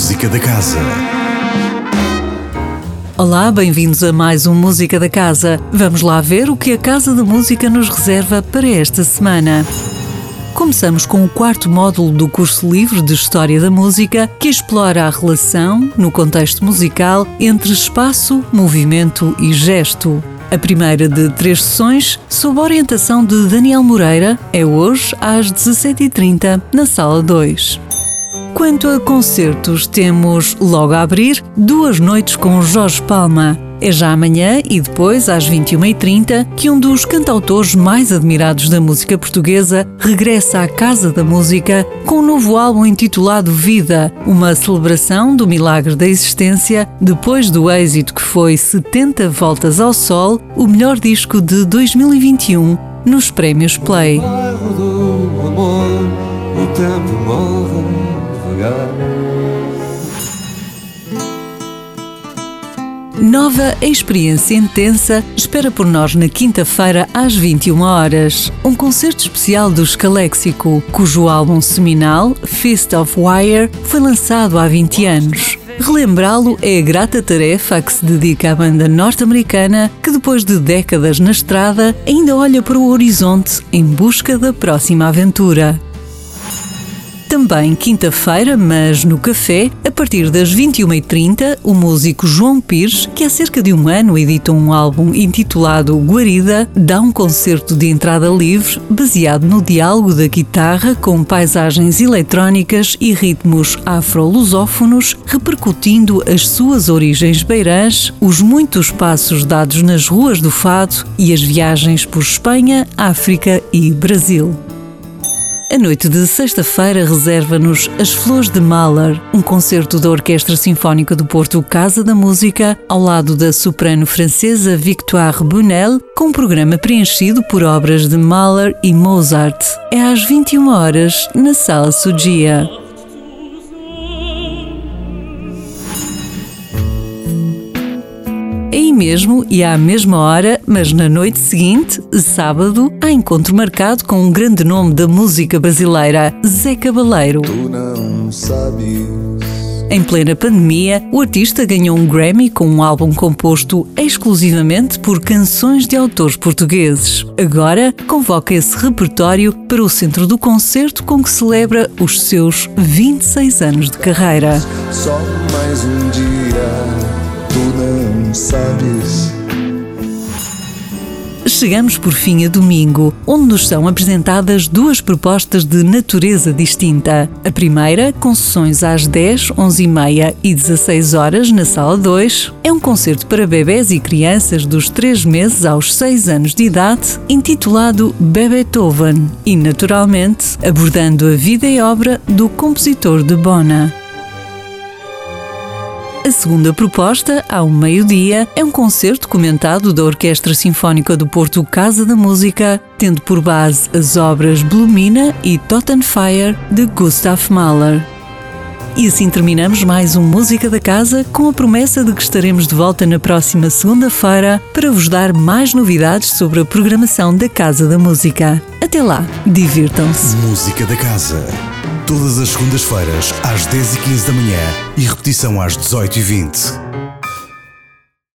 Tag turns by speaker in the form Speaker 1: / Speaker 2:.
Speaker 1: Música da Casa.
Speaker 2: Olá, bem-vindos a mais um Música da Casa. Vamos lá ver o que a Casa da Música nos reserva para esta semana. Começamos com o quarto módulo do curso livre de História da Música, que explora a relação, no contexto musical, entre espaço, movimento e gesto. A primeira de três sessões, sob a orientação de Daniel Moreira, é hoje às 17h30, na Sala 2. Quanto a concertos, temos logo a abrir duas noites com Jorge Palma. É já amanhã e depois, às 21h30, que um dos cantautores mais admirados da música portuguesa regressa à Casa da Música com um novo álbum intitulado Vida, uma celebração do milagre da existência depois do êxito que foi 70 Voltas ao Sol, o melhor disco de 2021 nos prémios Play.
Speaker 3: O tempo morre
Speaker 2: Nova experiência intensa espera por nós na quinta-feira às 21 horas. Um concerto especial do Escaléxico, cujo álbum seminal, Fist of Wire, foi lançado há 20 anos. Relembrá-lo é a grata tarefa a que se dedica a banda norte-americana que, depois de décadas na estrada, ainda olha para o horizonte em busca da próxima aventura. Também quinta-feira, mas no café, a partir das 21h30, o músico João Pires, que há cerca de um ano editou um álbum intitulado Guarida, dá um concerto de entrada livre baseado no diálogo da guitarra com paisagens eletrónicas e ritmos afro-lusófonos, repercutindo as suas origens beirãs, os muitos passos dados nas ruas do fado e as viagens por Espanha, África e Brasil. A noite de sexta-feira reserva-nos As Flores de Mahler, um concerto da Orquestra Sinfónica do Porto Casa da Música, ao lado da soprano francesa Victoire Bunel, com um programa preenchido por obras de Mahler e Mozart. É às 21 horas na Sala Sugia. Mesmo e à mesma hora, mas na noite seguinte, sábado, há encontro marcado com um grande nome da música brasileira, Zé Cabaleiro. Em plena pandemia, o artista ganhou um Grammy com um álbum composto exclusivamente por canções de autores portugueses. Agora, convoca esse repertório para o centro do concerto com que celebra os seus 26 anos de carreira.
Speaker 3: Só mais um dia. Tu não sabes.
Speaker 2: Chegamos por fim a domingo, onde nos são apresentadas duas propostas de natureza distinta. A primeira, com sessões às 10, 11 e meia e 16 horas na Sala 2, é um concerto para bebés e crianças dos 3 meses aos 6 anos de idade, intitulado Beethoven e, naturalmente, abordando a vida e obra do compositor de Bona. A segunda proposta, ao meio-dia, é um concerto comentado da Orquestra Sinfónica do Porto Casa da Música, tendo por base as obras Blumina e Totenfire de Gustav Mahler. E assim terminamos mais um Música da Casa com a promessa de que estaremos de volta na próxima segunda-feira para vos dar mais novidades sobre a programação da Casa da Música. Até lá, divirtam-se!
Speaker 1: Música da Casa. Todas as segundas-feiras, às 10h15 da manhã e repetição às 18h20.